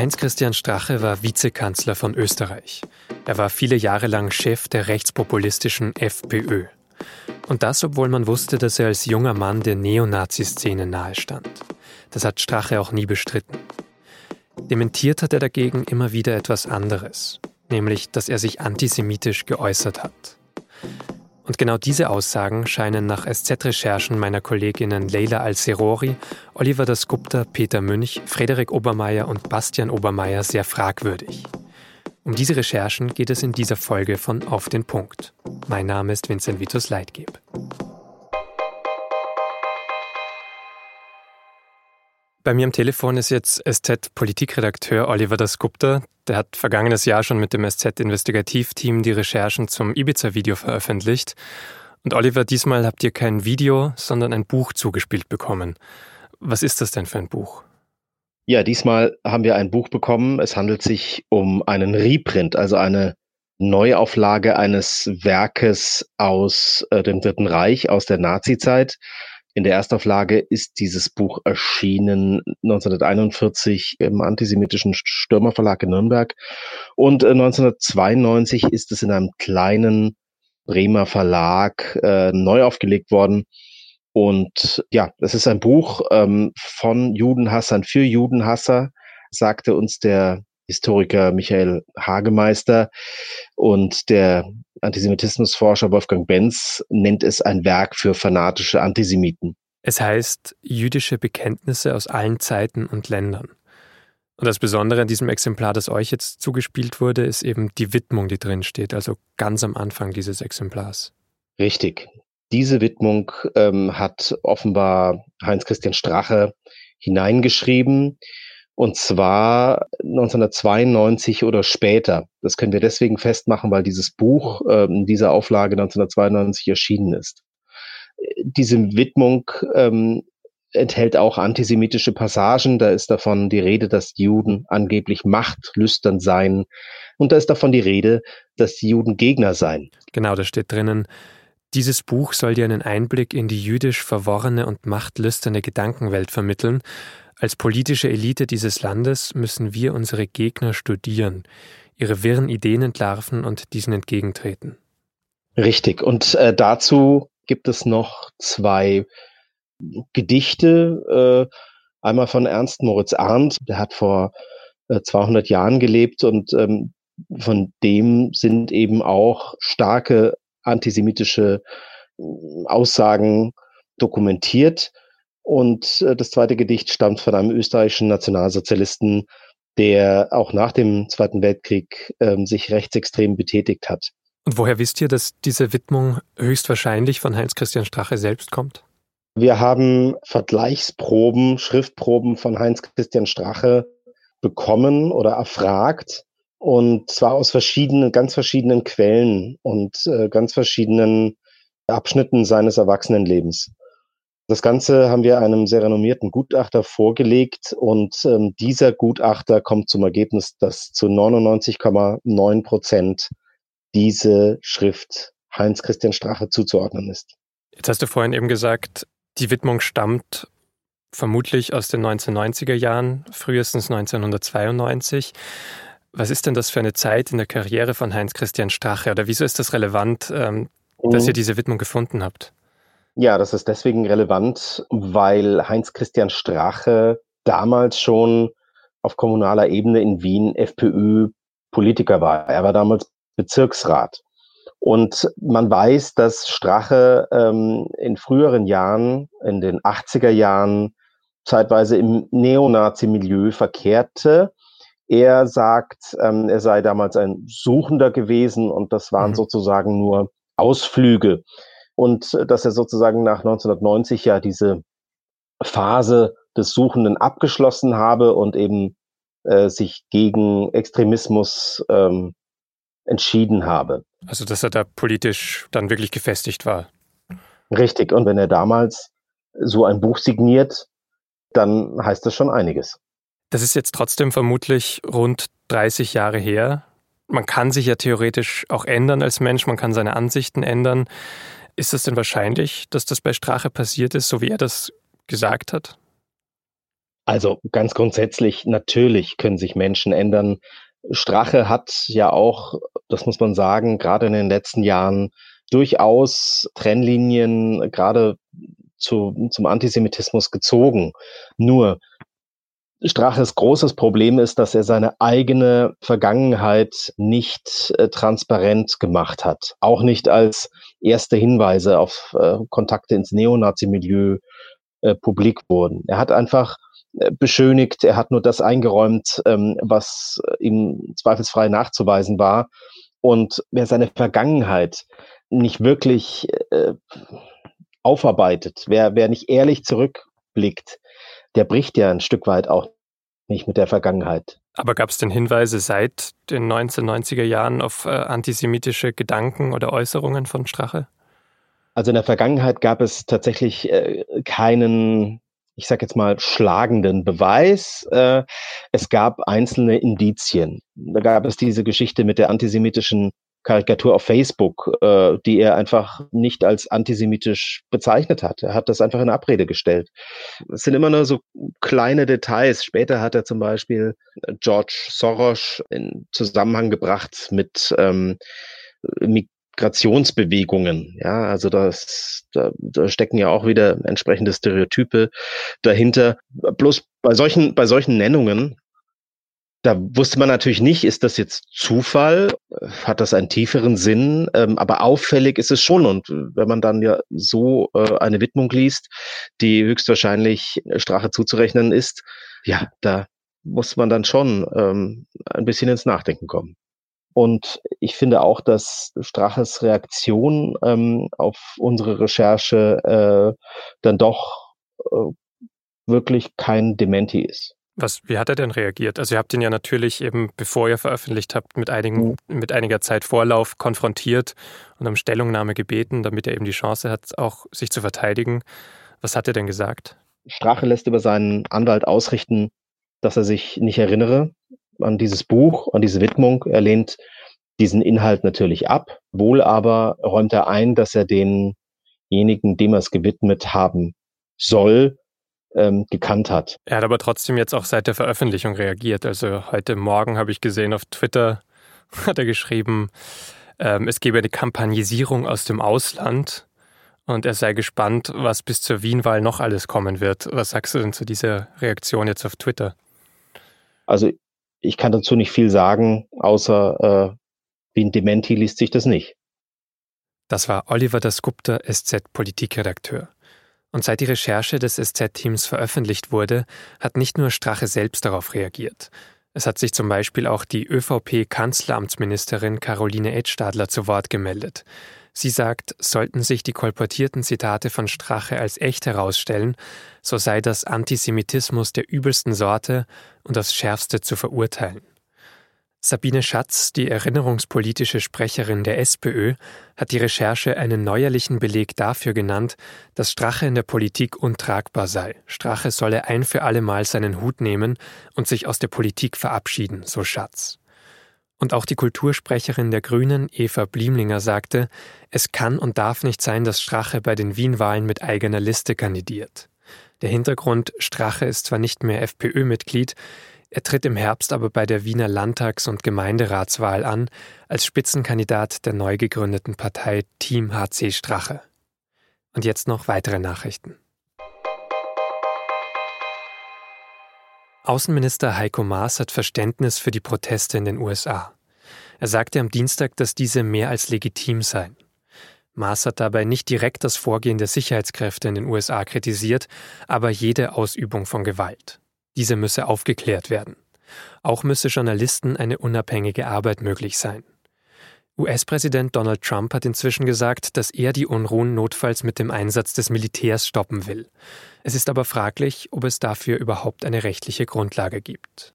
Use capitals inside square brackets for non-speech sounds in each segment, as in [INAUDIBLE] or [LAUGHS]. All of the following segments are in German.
Heinz-Christian Strache war Vizekanzler von Österreich. Er war viele Jahre lang Chef der rechtspopulistischen FPÖ. Und das, obwohl man wusste, dass er als junger Mann der Neonazi-Szene nahestand. Das hat Strache auch nie bestritten. Dementiert hat er dagegen immer wieder etwas anderes, nämlich, dass er sich antisemitisch geäußert hat. Und genau diese Aussagen scheinen nach SZ-Recherchen meiner Kolleginnen Leila Al-Serori, Oliver Dasgupta, Peter Münch, Frederik Obermeier und Bastian Obermeier sehr fragwürdig. Um diese Recherchen geht es in dieser Folge von Auf den Punkt. Mein Name ist Vincent Vitus Leitgeb. Bei mir am Telefon ist jetzt SZ-Politikredakteur Oliver Dasgupta. Der hat vergangenes Jahr schon mit dem SZ-Investigativteam die Recherchen zum Ibiza-Video veröffentlicht. Und Oliver, diesmal habt ihr kein Video, sondern ein Buch zugespielt bekommen. Was ist das denn für ein Buch? Ja, diesmal haben wir ein Buch bekommen. Es handelt sich um einen Reprint, also eine Neuauflage eines Werkes aus äh, dem Dritten Reich, aus der Nazizeit. In der Erstauflage ist dieses Buch erschienen 1941 im antisemitischen Stürmerverlag in Nürnberg und 1992 äh, ist es in einem kleinen Bremer Verlag äh, neu aufgelegt worden. Und ja, es ist ein Buch ähm, von Judenhassern für Judenhasser, sagte uns der Historiker Michael Hagemeister und der Antisemitismusforscher Wolfgang Benz nennt es ein Werk für fanatische Antisemiten. Es heißt jüdische Bekenntnisse aus allen Zeiten und Ländern. Und das Besondere an diesem Exemplar, das euch jetzt zugespielt wurde, ist eben die Widmung, die drin steht, also ganz am Anfang dieses Exemplars. Richtig. Diese Widmung ähm, hat offenbar Heinz Christian Strache hineingeschrieben. Und zwar 1992 oder später. Das können wir deswegen festmachen, weil dieses Buch äh, in dieser Auflage 1992 erschienen ist. Diese Widmung ähm, enthält auch antisemitische Passagen. Da ist davon die Rede, dass Juden angeblich machtlüstern seien. Und da ist davon die Rede, dass Juden Gegner seien. Genau, da steht drinnen, dieses Buch soll dir einen Einblick in die jüdisch verworrene und machtlüsterne Gedankenwelt vermitteln als politische Elite dieses Landes müssen wir unsere Gegner studieren, ihre wirren Ideen entlarven und diesen entgegentreten. Richtig. Und äh, dazu gibt es noch zwei Gedichte. Äh, einmal von Ernst Moritz Arndt, der hat vor äh, 200 Jahren gelebt und ähm, von dem sind eben auch starke antisemitische äh, Aussagen dokumentiert. Und äh, das zweite Gedicht stammt von einem österreichischen Nationalsozialisten, der auch nach dem Zweiten Weltkrieg ähm, sich rechtsextrem betätigt hat. Und woher wisst ihr, dass diese Widmung höchstwahrscheinlich von Heinz Christian Strache selbst kommt? Wir haben Vergleichsproben, Schriftproben von Heinz Christian Strache bekommen oder erfragt. Und zwar aus verschiedenen, ganz verschiedenen Quellen und äh, ganz verschiedenen Abschnitten seines Erwachsenenlebens. Das Ganze haben wir einem sehr renommierten Gutachter vorgelegt und ähm, dieser Gutachter kommt zum Ergebnis, dass zu 99,9 Prozent diese Schrift Heinz Christian Strache zuzuordnen ist. Jetzt hast du vorhin eben gesagt, die Widmung stammt vermutlich aus den 1990er Jahren, frühestens 1992. Was ist denn das für eine Zeit in der Karriere von Heinz Christian Strache oder wieso ist das relevant, ähm, dass ihr mhm. diese Widmung gefunden habt? Ja, das ist deswegen relevant, weil Heinz Christian Strache damals schon auf kommunaler Ebene in Wien FPÖ-Politiker war. Er war damals Bezirksrat. Und man weiß, dass Strache ähm, in früheren Jahren, in den 80er Jahren, zeitweise im Neonazi-Milieu verkehrte. Er sagt, ähm, er sei damals ein Suchender gewesen und das waren mhm. sozusagen nur Ausflüge und äh, dass er sozusagen nach 1990 ja diese Phase des Suchenden abgeschlossen habe und eben äh, sich gegen Extremismus ähm, entschieden habe. Also dass er da politisch dann wirklich gefestigt war. Richtig. Und wenn er damals so ein Buch signiert, dann heißt das schon einiges. Das ist jetzt trotzdem vermutlich rund 30 Jahre her. Man kann sich ja theoretisch auch ändern als Mensch, man kann seine Ansichten ändern. Ist es denn wahrscheinlich, dass das bei Strache passiert ist, so wie er das gesagt hat? Also ganz grundsätzlich, natürlich können sich Menschen ändern. Strache hat ja auch, das muss man sagen, gerade in den letzten Jahren durchaus Trennlinien gerade zu, zum Antisemitismus gezogen. Nur Straches großes Problem ist, dass er seine eigene Vergangenheit nicht äh, transparent gemacht hat. Auch nicht als erste Hinweise auf äh, Kontakte ins Neonazi-Milieu äh, publik wurden. Er hat einfach äh, beschönigt, er hat nur das eingeräumt, ähm, was ihm zweifelsfrei nachzuweisen war. Und wer seine Vergangenheit nicht wirklich äh, aufarbeitet, wer, wer nicht ehrlich zurückblickt, der bricht ja ein Stück weit auch nicht mit der Vergangenheit. Aber gab es denn Hinweise seit den 1990er Jahren auf äh, antisemitische Gedanken oder Äußerungen von Strache? Also in der Vergangenheit gab es tatsächlich äh, keinen, ich sage jetzt mal, schlagenden Beweis. Äh, es gab einzelne Indizien. Da gab es diese Geschichte mit der antisemitischen Karikatur auf Facebook, äh, die er einfach nicht als antisemitisch bezeichnet hat. Er hat das einfach in Abrede gestellt. Es sind immer nur so kleine Details. Später hat er zum Beispiel George Soros in Zusammenhang gebracht mit ähm, Migrationsbewegungen. Ja, also das, da, da stecken ja auch wieder entsprechende Stereotype dahinter. Bloß bei solchen, bei solchen Nennungen da wusste man natürlich nicht, ist das jetzt Zufall? Hat das einen tieferen Sinn? Ähm, aber auffällig ist es schon. Und wenn man dann ja so äh, eine Widmung liest, die höchstwahrscheinlich Strache zuzurechnen ist, ja, da muss man dann schon ähm, ein bisschen ins Nachdenken kommen. Und ich finde auch, dass Straches Reaktion ähm, auf unsere Recherche äh, dann doch äh, wirklich kein Dementi ist. Was, wie hat er denn reagiert? Also ihr habt ihn ja natürlich eben, bevor ihr veröffentlicht habt, mit, einigen, mhm. mit einiger Zeit Vorlauf konfrontiert und um Stellungnahme gebeten, damit er eben die Chance hat, auch sich zu verteidigen. Was hat er denn gesagt? Strache lässt über seinen Anwalt ausrichten, dass er sich nicht erinnere an dieses Buch, an diese Widmung. Er lehnt diesen Inhalt natürlich ab. Wohl aber räumt er ein, dass er denjenigen, dem er es gewidmet haben soll, ähm, gekannt hat. Er hat aber trotzdem jetzt auch seit der Veröffentlichung reagiert. Also heute Morgen habe ich gesehen auf Twitter, [LAUGHS] hat er geschrieben, ähm, es gebe eine Kampagnisierung aus dem Ausland und er sei gespannt, was bis zur Wien-Wahl noch alles kommen wird. Was sagst du denn zu dieser Reaktion jetzt auf Twitter? Also ich kann dazu nicht viel sagen, außer äh, wie ein Dementi liest sich das nicht. Das war Oliver Dasgupta, SZ-Politikredakteur. Und seit die Recherche des SZ-Teams veröffentlicht wurde, hat nicht nur Strache selbst darauf reagiert. Es hat sich zum Beispiel auch die ÖVP-Kanzleramtsministerin Caroline Edstadler zu Wort gemeldet. Sie sagt, sollten sich die kolportierten Zitate von Strache als echt herausstellen, so sei das Antisemitismus der übelsten Sorte und aufs schärfste zu verurteilen. Sabine Schatz, die erinnerungspolitische Sprecherin der SPÖ, hat die Recherche einen neuerlichen Beleg dafür genannt, dass Strache in der Politik untragbar sei. Strache solle ein für allemal seinen Hut nehmen und sich aus der Politik verabschieden, so Schatz. Und auch die Kultursprecherin der Grünen, Eva Bliemlinger, sagte, es kann und darf nicht sein, dass Strache bei den Wien-Wahlen mit eigener Liste kandidiert. Der Hintergrund, Strache ist zwar nicht mehr FPÖ-Mitglied, er tritt im Herbst aber bei der Wiener Landtags- und Gemeinderatswahl an als Spitzenkandidat der neu gegründeten Partei Team HC Strache. Und jetzt noch weitere Nachrichten. Außenminister Heiko Maas hat Verständnis für die Proteste in den USA. Er sagte am Dienstag, dass diese mehr als legitim seien. Maas hat dabei nicht direkt das Vorgehen der Sicherheitskräfte in den USA kritisiert, aber jede Ausübung von Gewalt. Diese müsse aufgeklärt werden. Auch müsse Journalisten eine unabhängige Arbeit möglich sein. US-Präsident Donald Trump hat inzwischen gesagt, dass er die Unruhen notfalls mit dem Einsatz des Militärs stoppen will. Es ist aber fraglich, ob es dafür überhaupt eine rechtliche Grundlage gibt.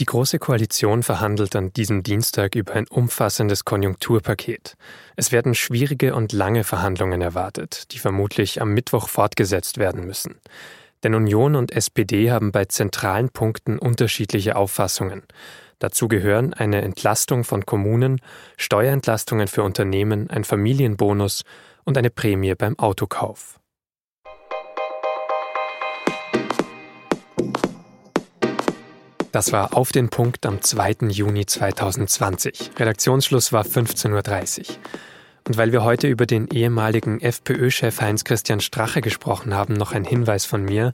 Die Große Koalition verhandelt an diesem Dienstag über ein umfassendes Konjunkturpaket. Es werden schwierige und lange Verhandlungen erwartet, die vermutlich am Mittwoch fortgesetzt werden müssen. Denn Union und SPD haben bei zentralen Punkten unterschiedliche Auffassungen. Dazu gehören eine Entlastung von Kommunen, Steuerentlastungen für Unternehmen, ein Familienbonus und eine Prämie beim Autokauf. Das war auf den Punkt am 2. Juni 2020. Redaktionsschluss war 15.30 Uhr. Und weil wir heute über den ehemaligen FPÖ-Chef Heinz-Christian Strache gesprochen haben, noch ein Hinweis von mir.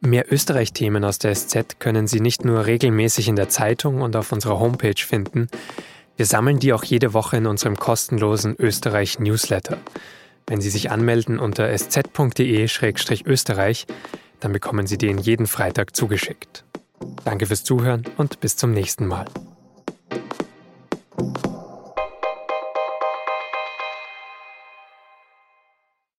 Mehr Österreich-Themen aus der SZ können Sie nicht nur regelmäßig in der Zeitung und auf unserer Homepage finden, wir sammeln die auch jede Woche in unserem kostenlosen Österreich-Newsletter. Wenn Sie sich anmelden unter sz.de-österreich, dann bekommen Sie den jeden Freitag zugeschickt. Danke fürs Zuhören und bis zum nächsten Mal.